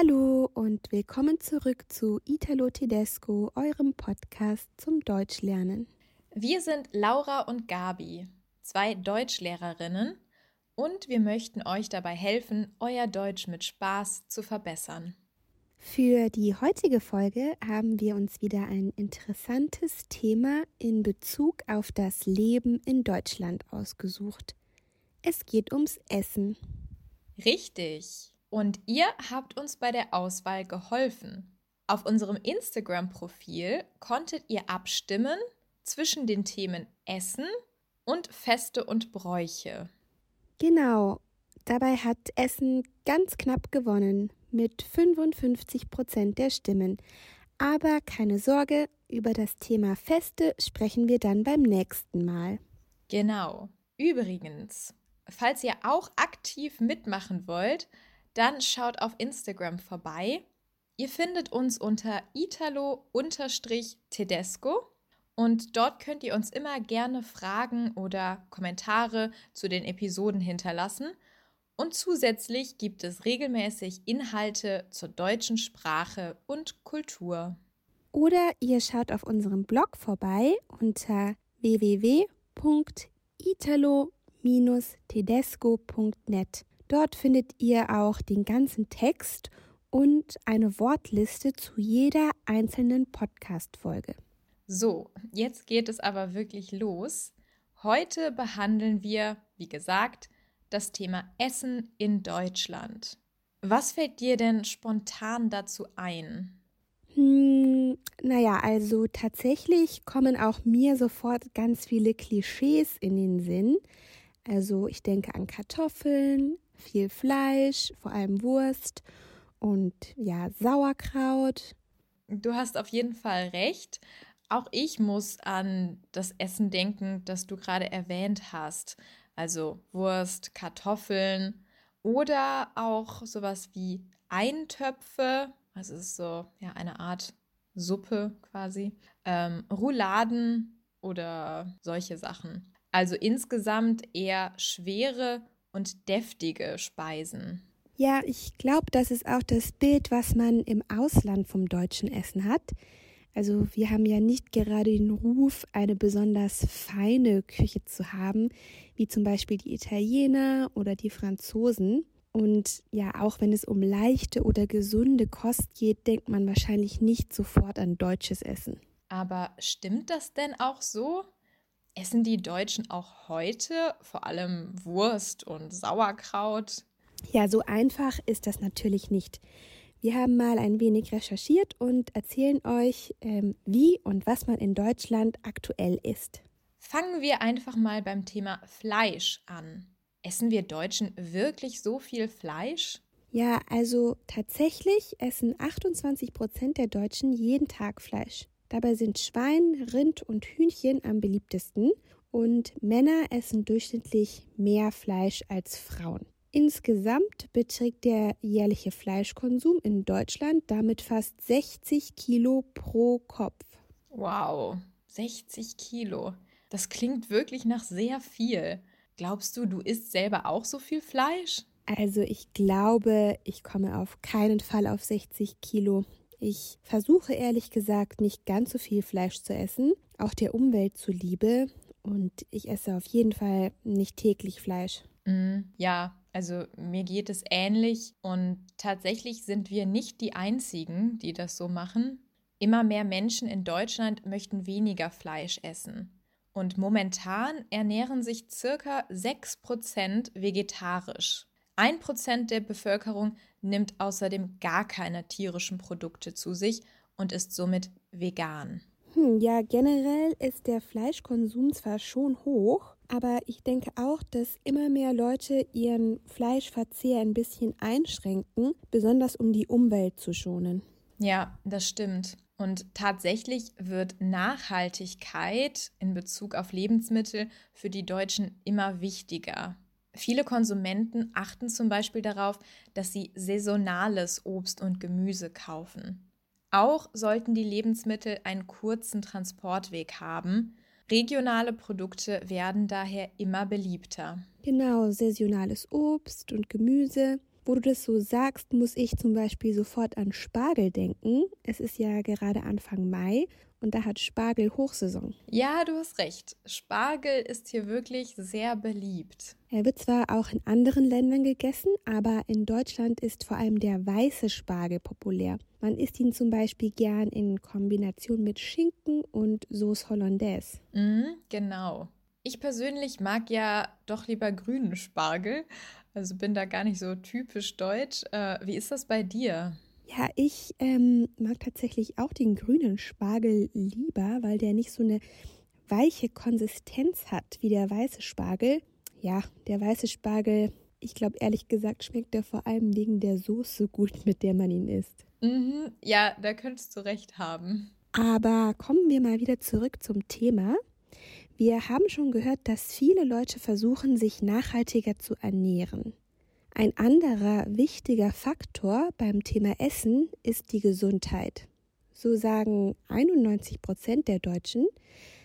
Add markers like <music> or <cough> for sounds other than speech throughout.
Hallo und willkommen zurück zu Italo Tedesco, eurem Podcast zum Deutschlernen. Wir sind Laura und Gabi, zwei Deutschlehrerinnen, und wir möchten euch dabei helfen, euer Deutsch mit Spaß zu verbessern. Für die heutige Folge haben wir uns wieder ein interessantes Thema in Bezug auf das Leben in Deutschland ausgesucht. Es geht ums Essen. Richtig. Und ihr habt uns bei der Auswahl geholfen. Auf unserem Instagram-Profil konntet ihr abstimmen zwischen den Themen Essen und Feste und Bräuche. Genau. Dabei hat Essen ganz knapp gewonnen mit 55 Prozent der Stimmen. Aber keine Sorge, über das Thema Feste sprechen wir dann beim nächsten Mal. Genau. Übrigens, falls ihr auch aktiv mitmachen wollt, dann schaut auf Instagram vorbei. Ihr findet uns unter italo-tedesco und dort könnt ihr uns immer gerne Fragen oder Kommentare zu den Episoden hinterlassen. Und zusätzlich gibt es regelmäßig Inhalte zur deutschen Sprache und Kultur. Oder ihr schaut auf unserem Blog vorbei unter www.italo-tedesco.net. Dort findet ihr auch den ganzen Text und eine Wortliste zu jeder einzelnen Podcast-Folge. So, jetzt geht es aber wirklich los. Heute behandeln wir, wie gesagt, das Thema Essen in Deutschland. Was fällt dir denn spontan dazu ein? Hm, naja, also tatsächlich kommen auch mir sofort ganz viele Klischees in den Sinn. Also ich denke an Kartoffeln, viel Fleisch, vor allem Wurst und ja, Sauerkraut. Du hast auf jeden Fall recht. Auch ich muss an das Essen denken, das du gerade erwähnt hast. Also Wurst, Kartoffeln oder auch sowas wie Eintöpfe. Also es ist so ja, eine Art Suppe quasi. Ähm, Rouladen oder solche Sachen. Also insgesamt eher schwere und deftige Speisen. Ja, ich glaube, das ist auch das Bild, was man im Ausland vom deutschen Essen hat. Also wir haben ja nicht gerade den Ruf, eine besonders feine Küche zu haben, wie zum Beispiel die Italiener oder die Franzosen. Und ja, auch wenn es um leichte oder gesunde Kost geht, denkt man wahrscheinlich nicht sofort an deutsches Essen. Aber stimmt das denn auch so? Essen die Deutschen auch heute vor allem Wurst und Sauerkraut? Ja, so einfach ist das natürlich nicht. Wir haben mal ein wenig recherchiert und erzählen euch, ähm, wie und was man in Deutschland aktuell isst. Fangen wir einfach mal beim Thema Fleisch an. Essen wir Deutschen wirklich so viel Fleisch? Ja, also tatsächlich essen 28 Prozent der Deutschen jeden Tag Fleisch. Dabei sind Schwein, Rind und Hühnchen am beliebtesten und Männer essen durchschnittlich mehr Fleisch als Frauen. Insgesamt beträgt der jährliche Fleischkonsum in Deutschland damit fast 60 Kilo pro Kopf. Wow, 60 Kilo. Das klingt wirklich nach sehr viel. Glaubst du, du isst selber auch so viel Fleisch? Also ich glaube, ich komme auf keinen Fall auf 60 Kilo. Ich versuche ehrlich gesagt nicht ganz so viel Fleisch zu essen, auch der Umwelt zuliebe. Und ich esse auf jeden Fall nicht täglich Fleisch. Mm, ja, also mir geht es ähnlich und tatsächlich sind wir nicht die Einzigen, die das so machen. Immer mehr Menschen in Deutschland möchten weniger Fleisch essen. Und momentan ernähren sich circa 6% vegetarisch. Ein Prozent der Bevölkerung nimmt außerdem gar keine tierischen Produkte zu sich und ist somit vegan. Hm, ja, generell ist der Fleischkonsum zwar schon hoch, aber ich denke auch, dass immer mehr Leute ihren Fleischverzehr ein bisschen einschränken, besonders um die Umwelt zu schonen. Ja, das stimmt. Und tatsächlich wird Nachhaltigkeit in Bezug auf Lebensmittel für die Deutschen immer wichtiger. Viele Konsumenten achten zum Beispiel darauf, dass sie saisonales Obst und Gemüse kaufen. Auch sollten die Lebensmittel einen kurzen Transportweg haben. Regionale Produkte werden daher immer beliebter. Genau, saisonales Obst und Gemüse. Wo du das so sagst, muss ich zum Beispiel sofort an Spargel denken. Es ist ja gerade Anfang Mai und da hat Spargel Hochsaison. Ja, du hast recht. Spargel ist hier wirklich sehr beliebt. Er wird zwar auch in anderen Ländern gegessen, aber in Deutschland ist vor allem der weiße Spargel populär. Man isst ihn zum Beispiel gern in Kombination mit Schinken und Sauce Hollandaise. Mhm, genau. Ich persönlich mag ja doch lieber grünen Spargel, also bin da gar nicht so typisch deutsch. Äh, wie ist das bei dir? Ja, ich ähm, mag tatsächlich auch den grünen Spargel lieber, weil der nicht so eine weiche Konsistenz hat wie der weiße Spargel. Ja, der weiße Spargel, ich glaube ehrlich gesagt, schmeckt er vor allem wegen der Soße gut, <laughs> mit der man ihn isst. Mhm, ja, da könntest du recht haben. Aber kommen wir mal wieder zurück zum Thema. Wir haben schon gehört, dass viele Leute versuchen, sich nachhaltiger zu ernähren. Ein anderer wichtiger Faktor beim Thema Essen ist die Gesundheit. So sagen 91 Prozent der Deutschen,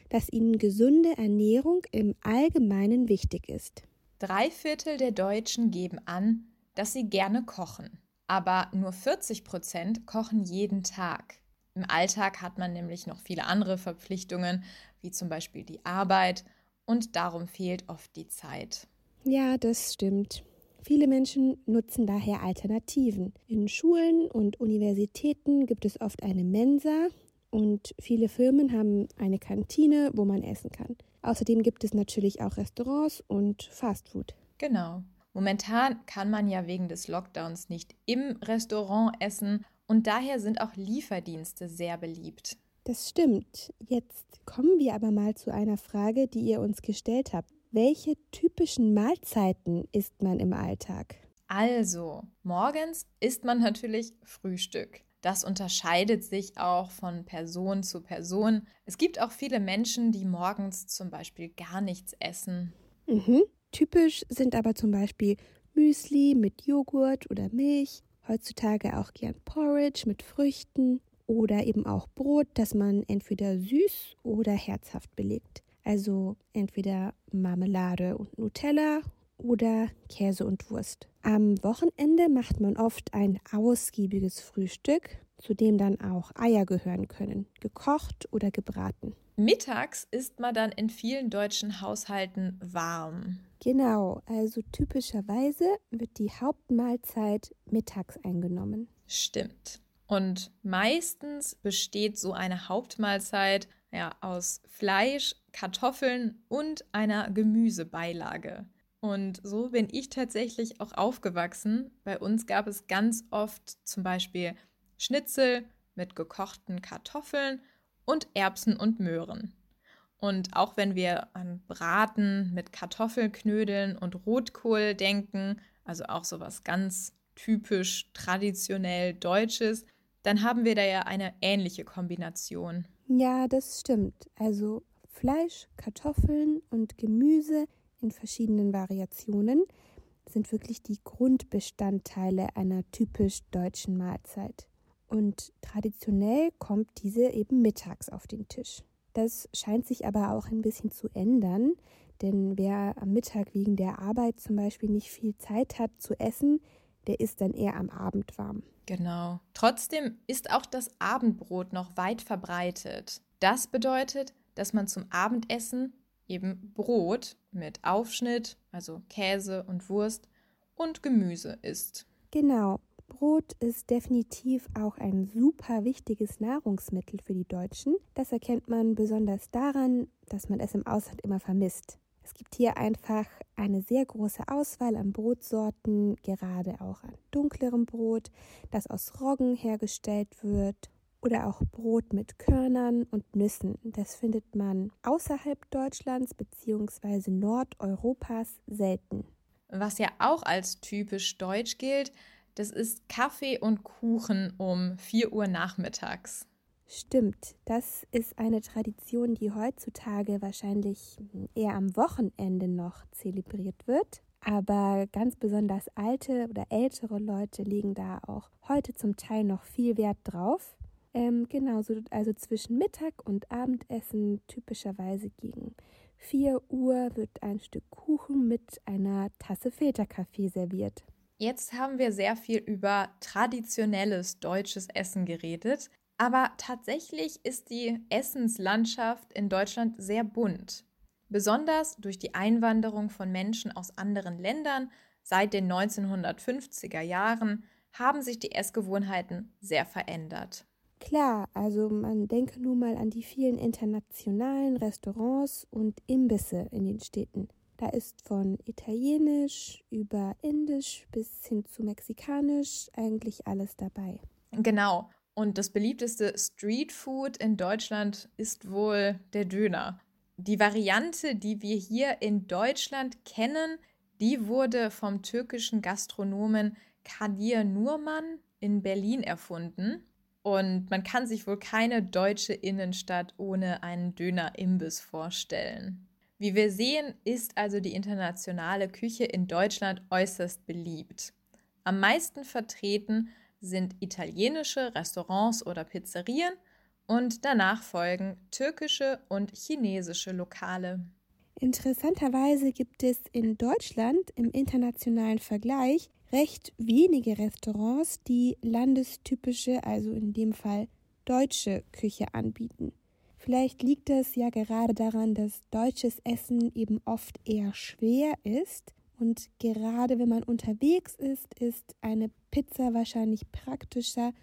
dass ihnen gesunde Ernährung im Allgemeinen wichtig ist. Drei Viertel der Deutschen geben an, dass sie gerne kochen. Aber nur 40 Prozent kochen jeden Tag. Im Alltag hat man nämlich noch viele andere Verpflichtungen, wie zum Beispiel die Arbeit, und darum fehlt oft die Zeit. Ja, das stimmt. Viele Menschen nutzen daher Alternativen. In Schulen und Universitäten gibt es oft eine Mensa und viele Firmen haben eine Kantine, wo man essen kann. Außerdem gibt es natürlich auch Restaurants und Fastfood. Genau. Momentan kann man ja wegen des Lockdowns nicht im Restaurant essen und daher sind auch Lieferdienste sehr beliebt. Das stimmt. Jetzt kommen wir aber mal zu einer Frage, die ihr uns gestellt habt. Welche typischen Mahlzeiten isst man im Alltag? Also, morgens isst man natürlich Frühstück. Das unterscheidet sich auch von Person zu Person. Es gibt auch viele Menschen, die morgens zum Beispiel gar nichts essen. Mhm. Typisch sind aber zum Beispiel Müsli mit Joghurt oder Milch, heutzutage auch gern Porridge mit Früchten oder eben auch Brot, das man entweder süß oder herzhaft belegt. Also entweder Marmelade und Nutella oder Käse und Wurst. Am Wochenende macht man oft ein ausgiebiges Frühstück, zu dem dann auch Eier gehören können, gekocht oder gebraten. Mittags isst man dann in vielen deutschen Haushalten warm. Genau, also typischerweise wird die Hauptmahlzeit mittags eingenommen. Stimmt. Und meistens besteht so eine Hauptmahlzeit ja, aus Fleisch, Kartoffeln und einer Gemüsebeilage. Und so bin ich tatsächlich auch aufgewachsen. Bei uns gab es ganz oft zum Beispiel Schnitzel mit gekochten Kartoffeln und Erbsen und Möhren. Und auch wenn wir an Braten mit Kartoffelknödeln und Rotkohl denken, also auch sowas ganz typisch traditionell Deutsches, dann haben wir da ja eine ähnliche Kombination. Ja, das stimmt. Also Fleisch, Kartoffeln und Gemüse in verschiedenen Variationen sind wirklich die Grundbestandteile einer typisch deutschen Mahlzeit. Und traditionell kommt diese eben mittags auf den Tisch. Das scheint sich aber auch ein bisschen zu ändern, denn wer am Mittag wegen der Arbeit zum Beispiel nicht viel Zeit hat zu essen, der ist dann eher am Abend warm. Genau. Trotzdem ist auch das Abendbrot noch weit verbreitet. Das bedeutet, dass man zum Abendessen eben Brot mit Aufschnitt, also Käse und Wurst und Gemüse isst. Genau. Brot ist definitiv auch ein super wichtiges Nahrungsmittel für die Deutschen. Das erkennt man besonders daran, dass man es im Ausland immer vermisst. Es gibt hier einfach eine sehr große Auswahl an Brotsorten, gerade auch an dunklerem Brot, das aus Roggen hergestellt wird oder auch Brot mit Körnern und Nüssen. Das findet man außerhalb Deutschlands bzw. Nordeuropas selten. Was ja auch als typisch deutsch gilt, das ist Kaffee und Kuchen um 4 Uhr nachmittags. Stimmt, das ist eine Tradition, die heutzutage wahrscheinlich eher am Wochenende noch zelebriert wird. Aber ganz besonders alte oder ältere Leute legen da auch heute zum Teil noch viel Wert drauf. Ähm, genauso, also zwischen Mittag und Abendessen typischerweise gegen 4 Uhr wird ein Stück Kuchen mit einer Tasse Filterkaffee serviert. Jetzt haben wir sehr viel über traditionelles deutsches Essen geredet, aber tatsächlich ist die Essenslandschaft in Deutschland sehr bunt. Besonders durch die Einwanderung von Menschen aus anderen Ländern seit den 1950er Jahren haben sich die Essgewohnheiten sehr verändert. Klar, also man denke nur mal an die vielen internationalen Restaurants und Imbisse in den Städten. Da ist von Italienisch über Indisch bis hin zu Mexikanisch eigentlich alles dabei. Genau. Und das beliebteste Streetfood in Deutschland ist wohl der Döner. Die Variante, die wir hier in Deutschland kennen, die wurde vom türkischen Gastronomen Kadir Nurman in Berlin erfunden. Und man kann sich wohl keine deutsche Innenstadt ohne einen Döner-Imbiss vorstellen. Wie wir sehen, ist also die internationale Küche in Deutschland äußerst beliebt. Am meisten vertreten sind italienische Restaurants oder Pizzerien und danach folgen türkische und chinesische Lokale. Interessanterweise gibt es in Deutschland im internationalen Vergleich recht wenige Restaurants, die landestypische, also in dem Fall deutsche Küche anbieten. Vielleicht liegt es ja gerade daran, dass deutsches Essen eben oft eher schwer ist und gerade wenn man unterwegs ist, ist eine Pizza wahrscheinlich praktischer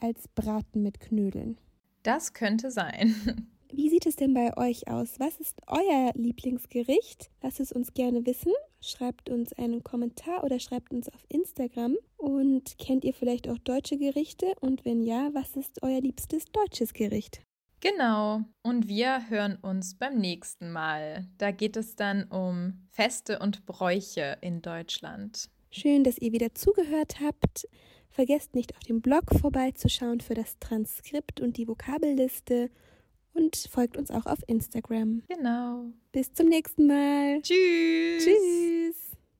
als Braten mit Knödeln. Das könnte sein. <laughs> Wie sieht es denn bei euch aus? Was ist euer Lieblingsgericht? Lasst es uns gerne wissen. Schreibt uns einen Kommentar oder schreibt uns auf Instagram. Und kennt ihr vielleicht auch deutsche Gerichte? Und wenn ja, was ist euer liebstes deutsches Gericht? Genau. Und wir hören uns beim nächsten Mal. Da geht es dann um Feste und Bräuche in Deutschland. Schön, dass ihr wieder zugehört habt. Vergesst nicht auf dem Blog vorbeizuschauen für das Transkript und die Vokabelliste und folgt uns auch auf Instagram. Genau. Bis zum nächsten Mal. Tschüss. Tschüss.